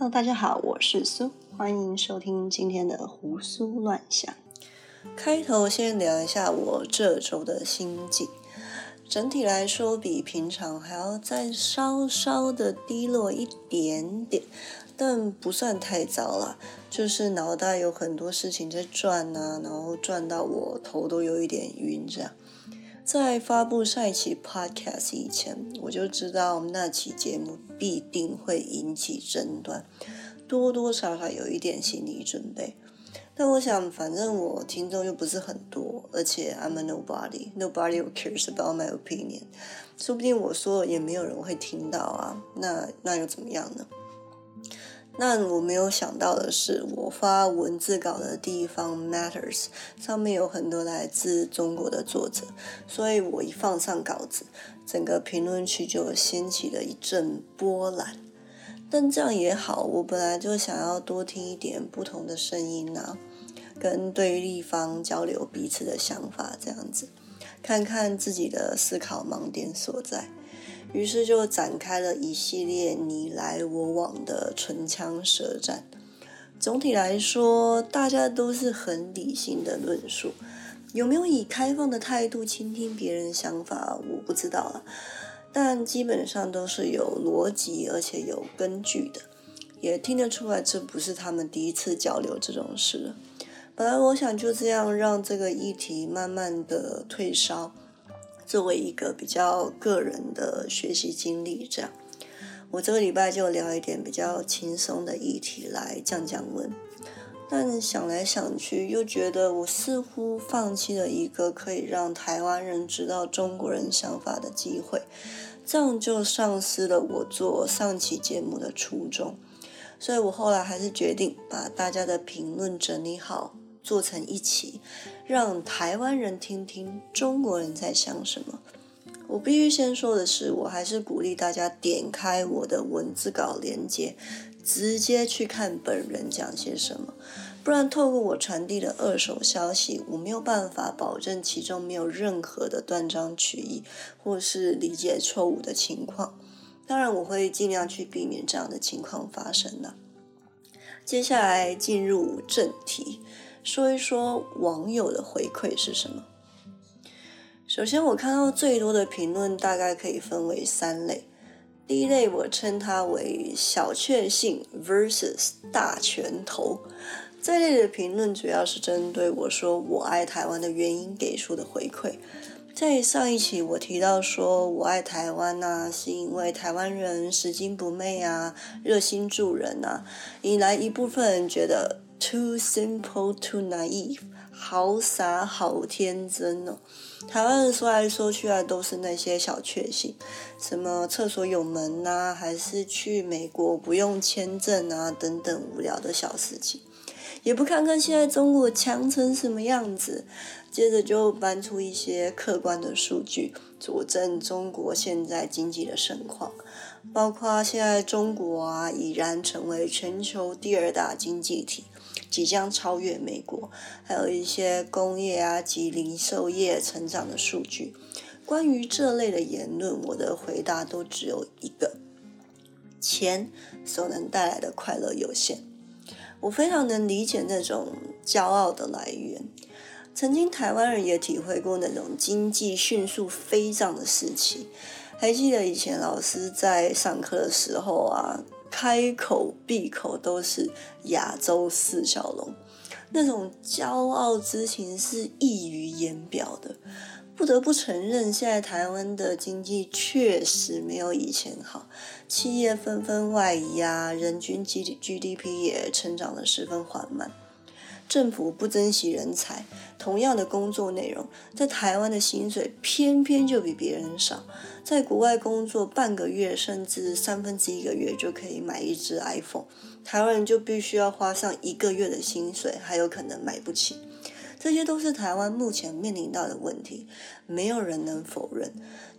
Hello，大家好，我是苏，欢迎收听今天的胡思乱想。开头先聊一下我这周的心境，整体来说比平常还要再稍稍的低落一点点，但不算太糟了。就是脑袋有很多事情在转啊，然后转到我头都有一点晕这样。在发布上一期 podcast 以前，我就知道那期节目必定会引起争端，多多少少有一点心理准备。但我想，反正我听众又不是很多，而且 I'm a nobody，nobody cares about my opinion，说不定我说也没有人会听到啊，那那又怎么样呢？那我没有想到的是，我发文字稿的地方 Matters 上面有很多来自中国的作者，所以我一放上稿子，整个评论区就掀起了一阵波澜。但这样也好，我本来就想要多听一点不同的声音啊，跟对立方交流彼此的想法，这样子，看看自己的思考盲点所在。于是就展开了一系列你来我往的唇枪舌战。总体来说，大家都是很理性的论述，有没有以开放的态度倾听别人想法，我不知道了。但基本上都是有逻辑而且有根据的，也听得出来这不是他们第一次交流这种事了。本来我想就这样让这个议题慢慢的退烧。作为一个比较个人的学习经历，这样，我这个礼拜就聊一点比较轻松的议题来降降温。但想来想去，又觉得我似乎放弃了一个可以让台湾人知道中国人想法的机会，这样就丧失了我做上期节目的初衷。所以我后来还是决定把大家的评论整理好。做成一期，让台湾人听听中国人在想什么。我必须先说的是，我还是鼓励大家点开我的文字稿链接，直接去看本人讲些什么。不然，透过我传递的二手消息，我没有办法保证其中没有任何的断章取义或是理解错误的情况。当然，我会尽量去避免这样的情况发生的。接下来进入正题。说一说网友的回馈是什么？首先，我看到最多的评论大概可以分为三类。第一类，我称它为小确幸 versus 大拳头。这类的评论主要是针对我说我爱台湾的原因给出的回馈。在上一期我提到说我爱台湾呐，是因为台湾人拾金不昧啊，热心助人呐，引来一部分人觉得。Too simple, too naive，好傻，好天真哦！台湾人说来说去啊，都是那些小确幸，什么厕所有门呐，还是去美国不用签证啊，等等无聊的小事情，也不看看现在中国强成什么样子，接着就搬出一些客观的数据，佐证中国现在经济的盛况，包括现在中国啊，已然成为全球第二大经济体。即将超越美国，还有一些工业啊及零售业成长的数据。关于这类的言论，我的回答都只有一个：钱所能带来的快乐有限。我非常能理解那种骄傲的来源。曾经台湾人也体会过那种经济迅速飞涨的时期。还记得以前老师在上课的时候啊。开口闭口都是亚洲四小龙，那种骄傲之情是溢于言表的。不得不承认，现在台湾的经济确实没有以前好，企业纷纷外移啊，人均 G G D P 也成长的十分缓慢。政府不珍惜人才，同样的工作内容，在台湾的薪水偏偏就比别人少。在国外工作半个月甚至三分之一个月就可以买一只 iPhone，台湾人就必须要花上一个月的薪水，还有可能买不起。这些都是台湾目前面临到的问题，没有人能否认，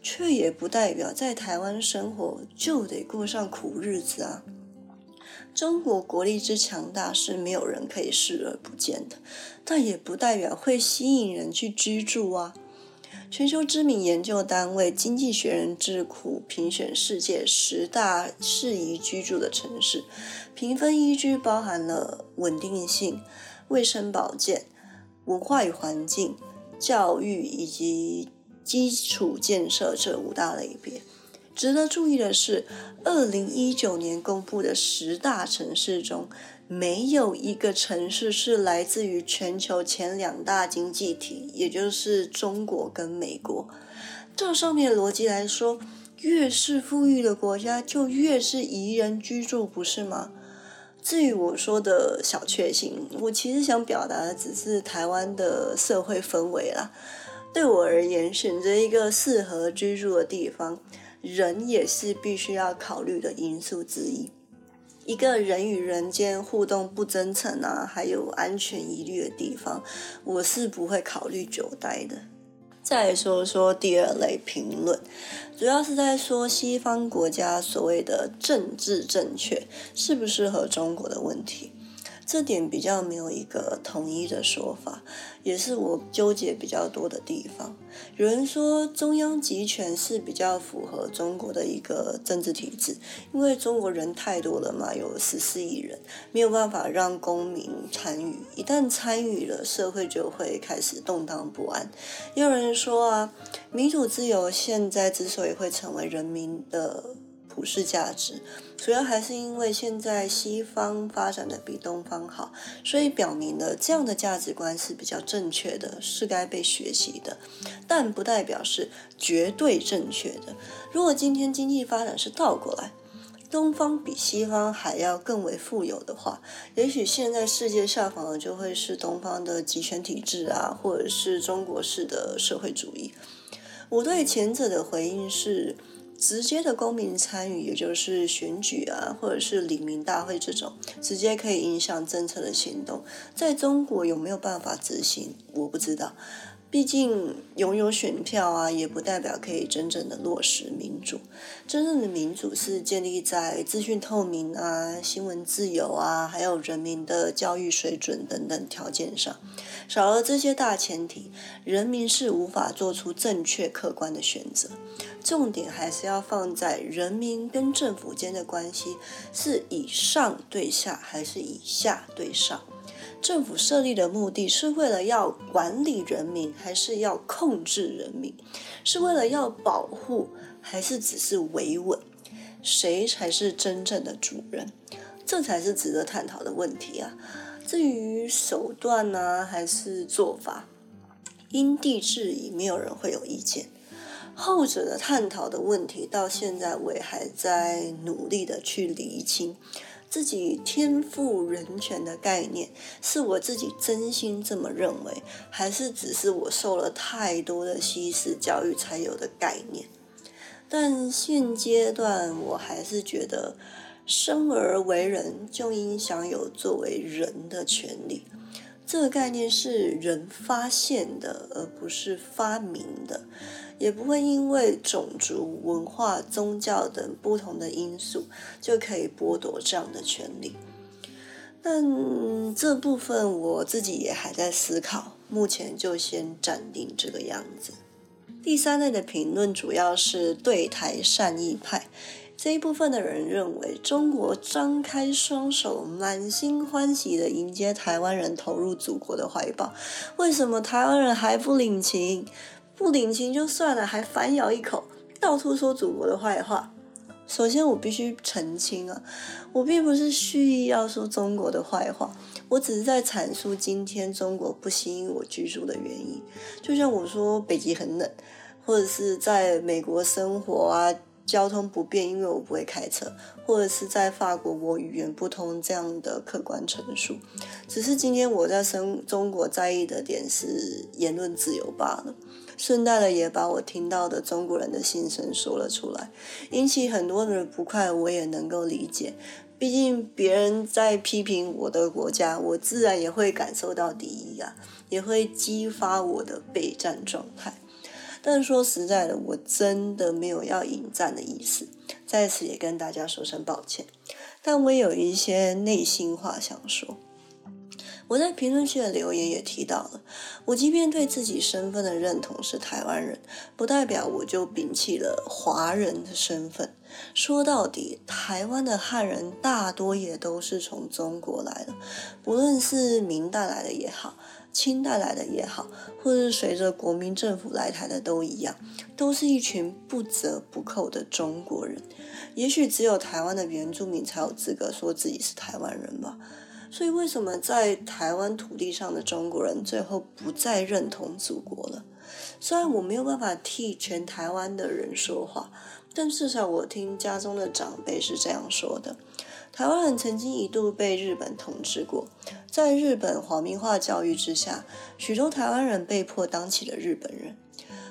却也不代表在台湾生活就得过上苦日子啊。中国国力之强大是没有人可以视而不见的，但也不代表会吸引人去居住啊。全球知名研究单位《经济学人》智库评选世界十大适宜居住的城市，评分依据包含了稳定性、卫生保健、文化与环境、教育以及基础建设这五大类别。值得注意的是，二零一九年公布的十大城市中，没有一个城市是来自于全球前两大经济体，也就是中国跟美国。照上面逻辑来说，越是富裕的国家，就越是宜人居住，不是吗？至于我说的小确幸，我其实想表达的只是台湾的社会氛围啦。对我而言，选择一个适合居住的地方。人也是必须要考虑的因素之一。一个人与人间互动不真诚啊，还有安全疑虑的地方，我是不会考虑久待的。再说说第二类评论，主要是在说西方国家所谓的政治正确适不适合中国的问题。这点比较没有一个统一的说法，也是我纠结比较多的地方。有人说中央集权是比较符合中国的一个政治体制，因为中国人太多了嘛，有十四亿人，没有办法让公民参与，一旦参与了，社会就会开始动荡不安。也有人说啊，民主自由现在之所以会成为人民的。普世价值，主要还是因为现在西方发展的比东方好，所以表明了这样的价值观是比较正确的，是该被学习的，但不代表是绝对正确的。如果今天经济发展是倒过来，东方比西方还要更为富有的话，也许现在世界效仿的就会是东方的集权体制啊，或者是中国式的社会主义。我对前者的回应是。直接的公民参与，也就是选举啊，或者是李民大会这种，直接可以影响政策的行动，在中国有没有办法执行？我不知道。毕竟拥有选票啊，也不代表可以真正的落实民主。真正的民主是建立在资讯透明啊、新闻自由啊，还有人民的教育水准等等条件上。少了这些大前提，人民是无法做出正确客观的选择。重点还是要放在人民跟政府间的关系是以上对下，还是以下对上。政府设立的目的是为了要管理人民，还是要控制人民？是为了要保护，还是只是维稳？谁才是真正的主人？这才是值得探讨的问题啊！至于手段呢，还是做法，因地制宜，没有人会有意见。后者的探讨的问题，到现在我也还在努力的去厘清。自己天赋人权的概念，是我自己真心这么认为，还是只是我受了太多的西式教育才有的概念？但现阶段，我还是觉得，生而为人，就应享有作为人的权利。这个概念是人发现的，而不是发明的。也不会因为种族、文化、宗教等不同的因素就可以剥夺这样的权利。但这部分我自己也还在思考，目前就先暂定这个样子。第三类的评论主要是对台善意派这一部分的人认为，中国张开双手，满心欢喜的迎接台湾人投入祖国的怀抱，为什么台湾人还不领情？不领情就算了，还反咬一口，到处说祖国的坏话。首先，我必须澄清啊，我并不是蓄意要说中国的坏话，我只是在阐述今天中国不吸引我居住的原因。就像我说北极很冷，或者是在美国生活啊。交通不便，因为我不会开车，或者是在法国我语言不通这样的客观陈述。只是今天我在生中国在意的点是言论自由罢了，顺带的也把我听到的中国人的心声说了出来，引起很多人不快，我也能够理解。毕竟别人在批评我的国家，我自然也会感受到敌意啊，也会激发我的备战状态。但说实在的，我真的没有要引战的意思，在此也跟大家说声抱歉。但我有一些内心话想说。我在评论区的留言也提到了，我即便对自己身份的认同是台湾人，不代表我就摒弃了华人的身份。说到底，台湾的汉人大多也都是从中国来的，不论是明代来的也好，清代来的也好，或是随着国民政府来台的都一样，都是一群不折不扣的中国人。也许只有台湾的原住民才有资格说自己是台湾人吧。所以，为什么在台湾土地上的中国人最后不再认同祖国了？虽然我没有办法替全台湾的人说话，但至少我听家中的长辈是这样说的：台湾人曾经一度被日本统治过，在日本皇民化教育之下，许多台湾人被迫当起了日本人。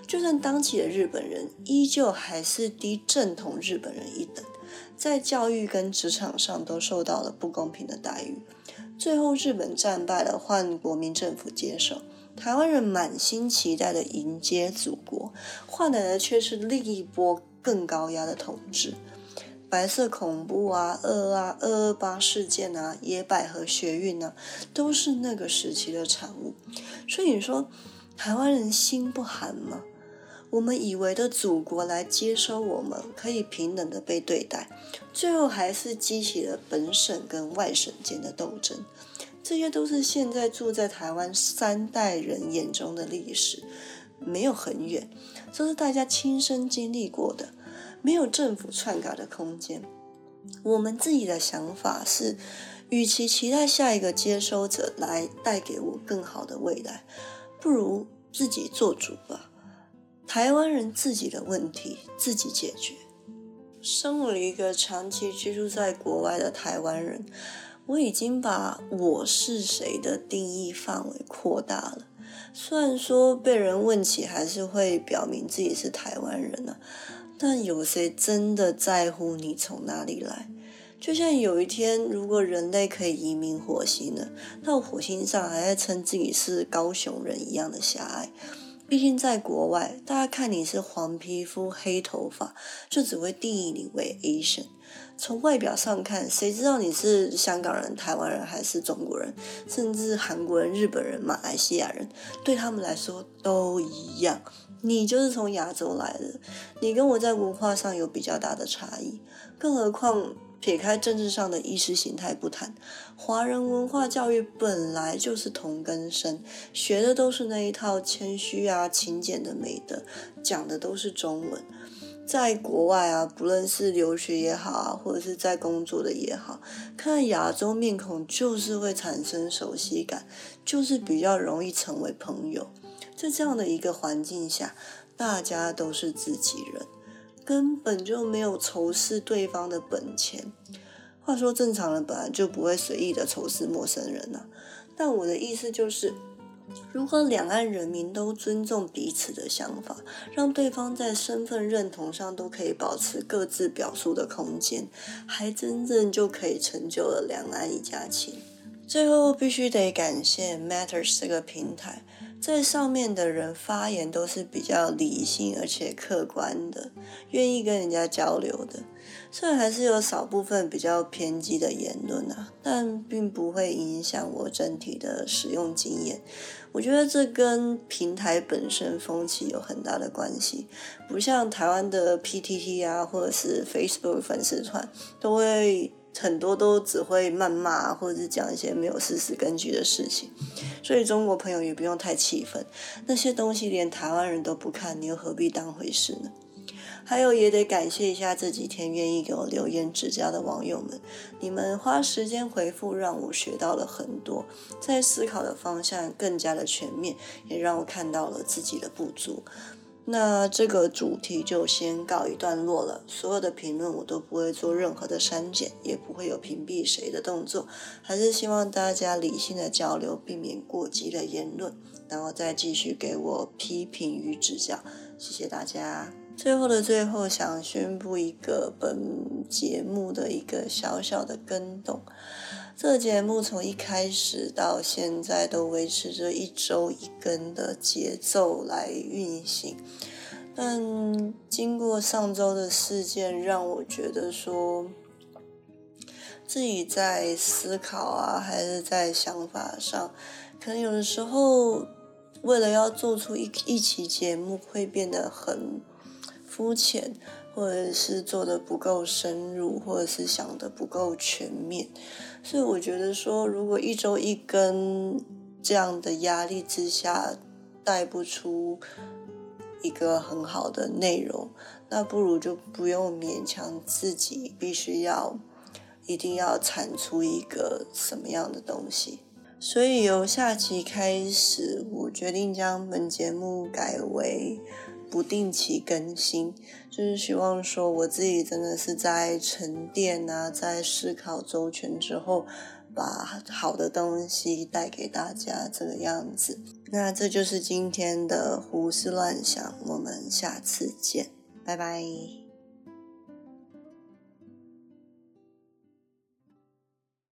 就算当起了日本人，依旧还是低正统日本人一等，在教育跟职场上都受到了不公平的待遇。最后，日本战败了，换国民政府接手。台湾人满心期待的迎接祖国，换来的却是另一波更高压的统治。白色恐怖啊，二啊，二二八事件啊，野百合学运啊，都是那个时期的产物。所以你说，台湾人心不寒吗？我们以为的祖国来接收我们，可以平等的被对待，最后还是激起了本省跟外省间的斗争。这些都是现在住在台湾三代人眼中的历史，没有很远，都是大家亲身经历过的，没有政府篡改的空间。我们自己的想法是，与其期待下一个接收者来带给我更好的未来，不如自己做主吧。台湾人自己的问题自己解决。身为一个长期居住在国外的台湾人，我已经把我是谁的定义范围扩大了。虽然说被人问起还是会表明自己是台湾人呢，但有谁真的在乎你从哪里来？就像有一天，如果人类可以移民火星了，到火星上还在称自己是高雄人一样的狭隘。毕竟在国外，大家看你是黄皮肤、黑头发，就只会定义你为 Asian。从外表上看，谁知道你是香港人、台湾人还是中国人，甚至韩国人、日本人、马来西亚人，对他们来说都一样。你就是从亚洲来的，你跟我在文化上有比较大的差异，更何况。撇开政治上的意识形态不谈，华人文化教育本来就是同根生，学的都是那一套谦虚啊、勤俭的美德，讲的都是中文。在国外啊，不论是留学也好啊，或者是在工作的也好，看亚洲面孔就是会产生熟悉感，就是比较容易成为朋友。在这样的一个环境下，大家都是自己人。根本就没有仇视对方的本钱。话说，正常人本来就不会随意的仇视陌生人呐。但我的意思就是，如果两岸人民都尊重彼此的想法，让对方在身份认同上都可以保持各自表述的空间，还真正就可以成就了两岸一家亲。最后，必须得感谢 Matters 这个平台。在上面的人发言都是比较理性而且客观的，愿意跟人家交流的。虽然还是有少部分比较偏激的言论啊，但并不会影响我整体的使用经验。我觉得这跟平台本身风气有很大的关系，不像台湾的 PTT 啊，或者是 Facebook 粉丝团，都会。很多都只会谩骂，或者是讲一些没有事实根据的事情，所以中国朋友也不用太气愤。那些东西连台湾人都不看，你又何必当回事呢？还有也得感谢一下这几天愿意给我留言指教的网友们，你们花时间回复，让我学到了很多，在思考的方向更加的全面，也让我看到了自己的不足。那这个主题就先告一段落了。所有的评论我都不会做任何的删减，也不会有屏蔽谁的动作。还是希望大家理性的交流，避免过激的言论，然后再继续给我批评与指教。谢谢大家。最后的最后，想宣布一个本节目的一个小小的更动。这个节目从一开始到现在都维持着一周一更的节奏来运行，但经过上周的事件，让我觉得说自己在思考啊，还是在想法上，可能有的时候为了要做出一一期节目，会变得很肤浅，或者是做的不够深入，或者是想的不够全面。所以我觉得说，如果一周一根这样的压力之下带不出一个很好的内容，那不如就不用勉强自己，必须要一定要产出一个什么样的东西。所以由下期开始，我决定将本节目改为不定期更新，就是希望说我自己真的是在沉淀啊，在思考周全之后。把好的东西带给大家，这个样子。那这就是今天的胡思乱想，我们下次见，拜拜。